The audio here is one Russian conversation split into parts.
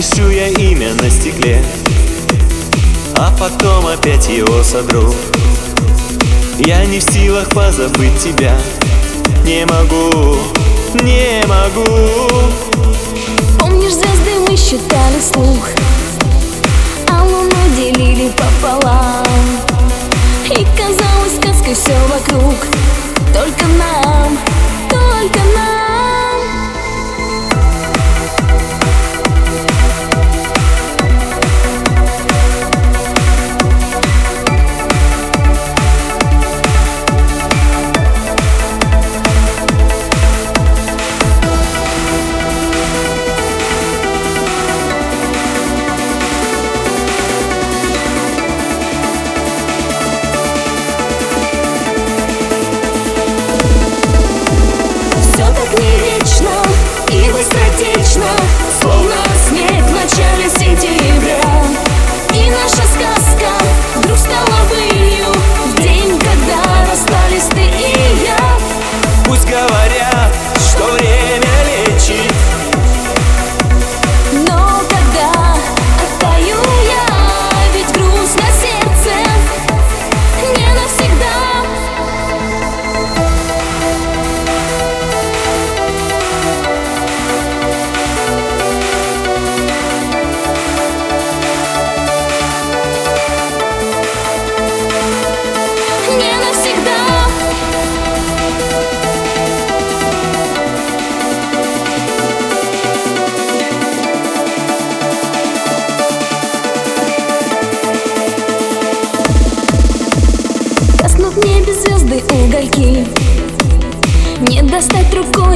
Напишу я имя на стекле А потом опять его содру. Я не в силах позабыть тебя. Не могу, не могу. Помнишь, звезды мы считали слух А луну делили пополам. И казалось сказкой все вокруг. Только нам, только нам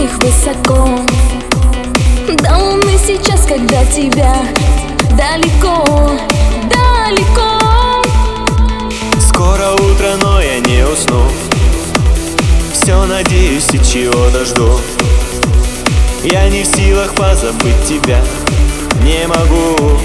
достать рукой их высоко. До луны сейчас, когда тебя далеко, далеко. Скоро утро, но я не усну. Все надеюсь и чего-то жду Я не в силах позабыть тебя. Не могу